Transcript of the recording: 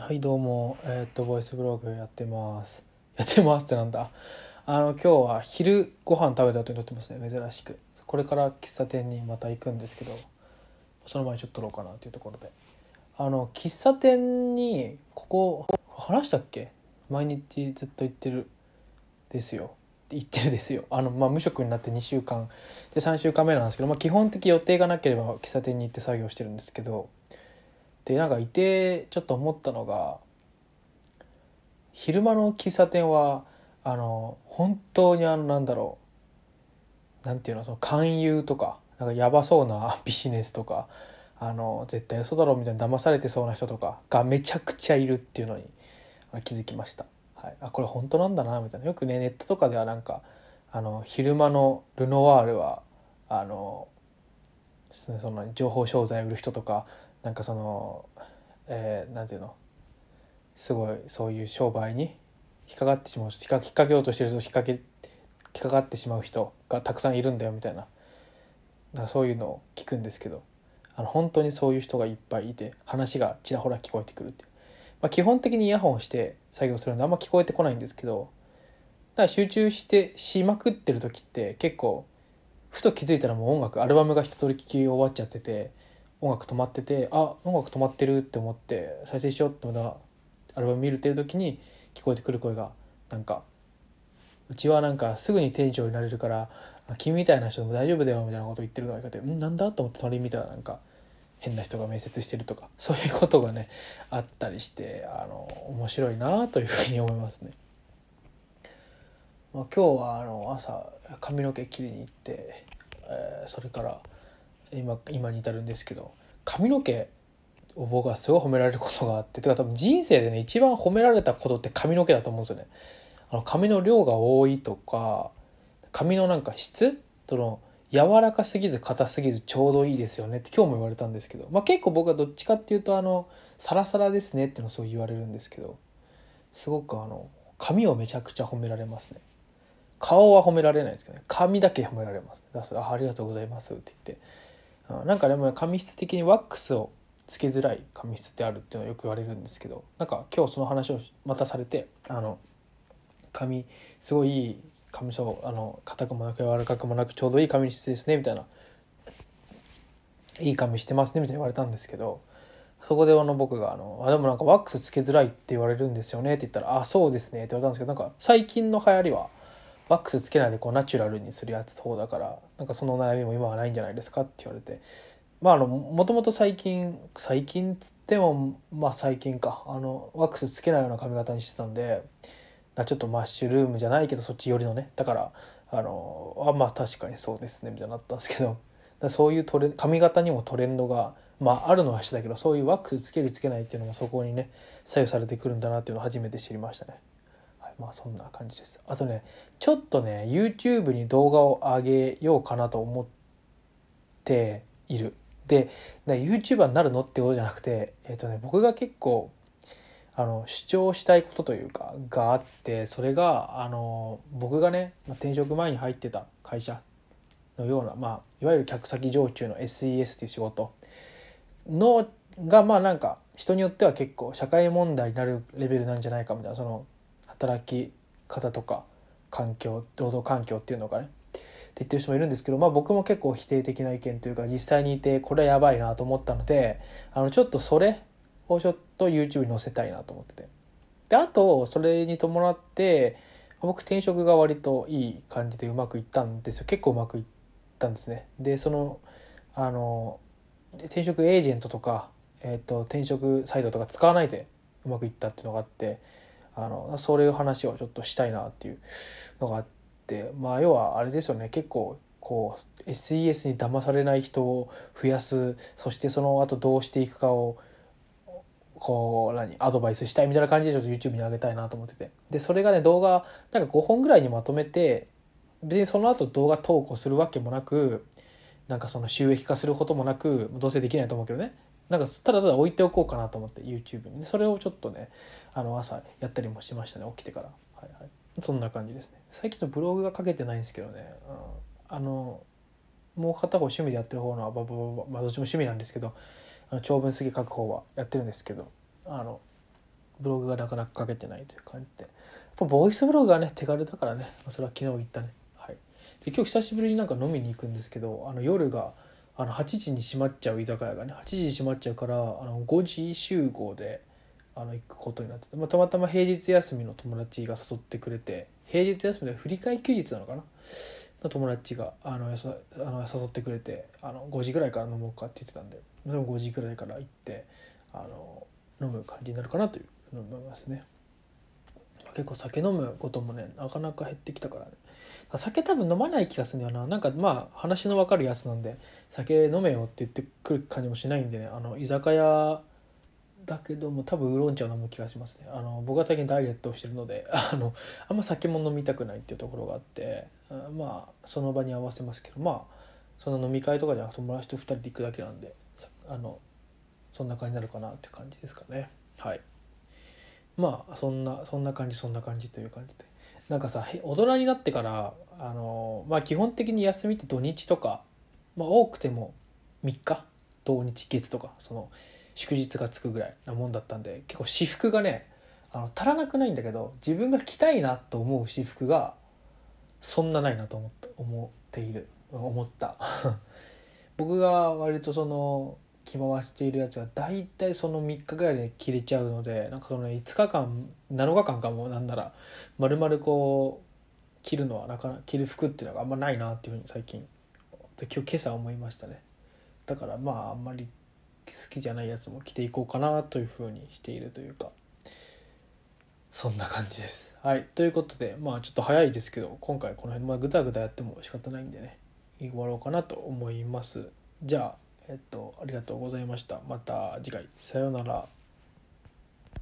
はいどうも。えーっとボイスブログやってます。やってますってなんだ。あの今日は昼ご飯食べた後に撮ってますね。珍しく。これから喫茶店にまた行くんですけどその前にちょっと撮ろうかなっていうところで。あの喫茶店にここ話したっけ？毎日ずっと行ってるですよ。行ってるですよ。あの、まあ、無職になって2週間。で3週間目なんですけど、まあ、基本的予定がなければ喫茶店に行って作業してるんですけどでなんかいてちょっと思ったのが昼間の喫茶店はあの本当にあのなんだろうなんていうのその勧誘とかなんかやばそうな ビジネスとかあの絶対嘘だろうみたいな騙されてそうな人とかがめちゃくちゃいるっていうのに気づきました。はい、あこれ本当なんだなみたいなよくねネットとかではなんかあの昼間のルノワールはあのその情報商材売る人とかなんかその、えー、なんていうの？すごいそういう商売に引っかかってしまう引っ掛けようとしてる人引っ掛け引っかかってしまう人がたくさんいるんだよみたいな。だそういうのを聞くんですけど。あの本当にそういう人がいっぱいいて話がちらほら聞こえてくるって、まあ、基本的にイヤホンして作業するのあんま聞こえてこないんですけどだから集中してしまくってる時って結構ふと気づいたらもう音楽アルバムが一通り聴き終わっちゃってて音楽止まっててあ音楽止まってるって思って再生しようってまたアルバム見るってる時に聞こえてくる声がなんかうちはなんかすぐに店長になれるから君みたいな人でも大丈夫だよみたいなこと言ってるのがいてんなんだと思って隣見たらなんか変な人が面接してるとか そういうことがねあったりしてあの面白いなというふうに思いますね。まあ、今日はあの朝髪の毛切りに行って、えー、それから今今に至るんですけど髪の毛を僕はすごい褒められることがあっててか多分人生でね一番褒められたことって髪の毛だと思うんですよね。あの髪の量が多いとか髪のなんか質との柔らかすぎず硬すぎずちょうどいいですよねって今日も言われたんですけど、まあ、結構僕はどっちかっていうとあのサラサラですねってのそう言われるんですけどすごくあの髪をめちゃくちゃ褒められますね。顔は褒められないですけどね。髪だけ褒められます、だそれあありがとうございますって言ってなんかでも、髪質的にワックスをつけづらい髪質ってあるっていうのはよく言われるんですけどなんか今日その話をまたされてあの髪すごいいい髪質あの硬くもなく柔らかくもなくちょうどいい髪質ですねみたいないい髪してますねみたいに言われたんですけどそこであの僕があの「あでもなんかワックスつけづらいって言われるんですよね」って言ったら「あそうですね」って言われたんですけどなんか最近の流行りはワックスつけないでこうナチュラルにするやつ方だからなんかその悩みも今はないんじゃないですかって言われて。まああのもともと最近最近つってもまあ最近か。あのワックスつけないような髪型にしてたんでちょっとマッシュルームじゃないけどそっち寄りのね。だからあのあまあ確かにそうですねみたいになったんですけど。そういうトレ髪型にもトレンドがまああるのはしたけどそういうワックスつけるつけないっていうのもそこにね左右されてくるんだなっていうのを初めて知りましたね。まあそんな感じです。あとね、ちょっとね、YouTube に動画を上げようかなと思っている。で、YouTuber になるのってことじゃなくて、えっ、ー、とね、僕が結構、あの、主張したいことというか、があって、それが、あの、僕がね、転職前に入ってた会社のような、まあ、いわゆる客先常駐の SES っていう仕事の、が、まあなんか、人によっては結構社会問題になるレベルなんじゃないかみたいな、その、働き方とか環境労働環境っていうのがねって言ってる人もいるんですけど、まあ、僕も結構否定的な意見というか実際にいてこれはやばいなと思ったのであのちょっとそれをちょっと YouTube に載せたいなと思ってて。であとそれに伴って僕転職が割といい感じでうまくいったんですよ。結構うまくいったんですね。でそのあの転職エージェントとか、えーと転職サイトとか使わないでうまくいったっていうのがあってあのそういう話をちょっとしたいなっていうのがあってまあ要はあれですよね。結構こう SES に騙されない人を増やすそしてその後どうしていくかをこう何？アドバイスしたいみたいな感じでちょっと YouTube に上げたいなと思ってて。でそれがね動画なんか5本ぐらいにまとめて別にその後動画投稿するわけもなくなんかその収益化することもなくどうせできないと思うけどね。なんかただただ置いておこうかなと思って YouTube にそれをちょっとねあの朝やったりもしましたね起きてから。はいはい。そんな感じですね。最近のブログが書けてないんですけどね、うん、あのもう片方趣味でやってる方のはババババ、まあ、どっちも趣味なんですけどあの長文すぎ書く方はやってるんですけどあのブログがなかなか書けてないという感じで。ボイスブログがね手軽だからね。それは昨日言ったね。はい。で今日久しぶりになんか飲みに行くんですけどあの夜があの8時に閉まっちゃう居酒屋がね8時に閉まっちゃうからあの5時集合であの行くことになってて、まあ、たまたま平日休みの友達が誘ってくれて平日休みで振り替休日なのかな？の友達があのあの誘ってくれてあの5時ぐらいから飲もうかって言ってたんででも5時ぐらいから行ってあの飲む感じになるかなというふうに思いますね。結構酒飲むこともねなかなか減ってきたからね。酒多分飲まない気がするんだよな。なんかまあ話の分かるやつなんで酒飲めよって言ってくる感じもしないんでね。あの居酒屋だけども多分ウーロン茶を飲む気がしますね。あの僕は最近ダイエットをしてるので あのあんま酒も飲みたくないっていうところがあってまあその場に合わせますけどまあその飲み会とかじゃなく友達と2人で行くだけなんであのそんな感じになるかなって感じですかね。はい。まあそんなそんな感じそんな感じという感じで。なんかさ大人になってからあのまあ基本的に休みって土日とか、まあ、多くても3日土日月とかその祝日がつくぐらいなもんだったんで結構私服がねあの足らなくないんだけど自分が着たいなと思う私服がそんなないなと思って思っている思った。僕が割とその着回しているやつは大体その3日ぐらいで着れちゃうのでなんかその5日間7日間かもなんならまるまるこう着るのはなかなか着る服っていうのがあんまないなっていうふうに最近今日今朝思いましたねだからまああんまり好きじゃないやつも着ていこうかなというふうにしているというかそんな感じです。はいということでまあちょっと早いですけど今回この辺まあグダグダやっても仕方ないんでね終わろうかなと思います。じゃあえっとありがとうございました。また次回さようなら。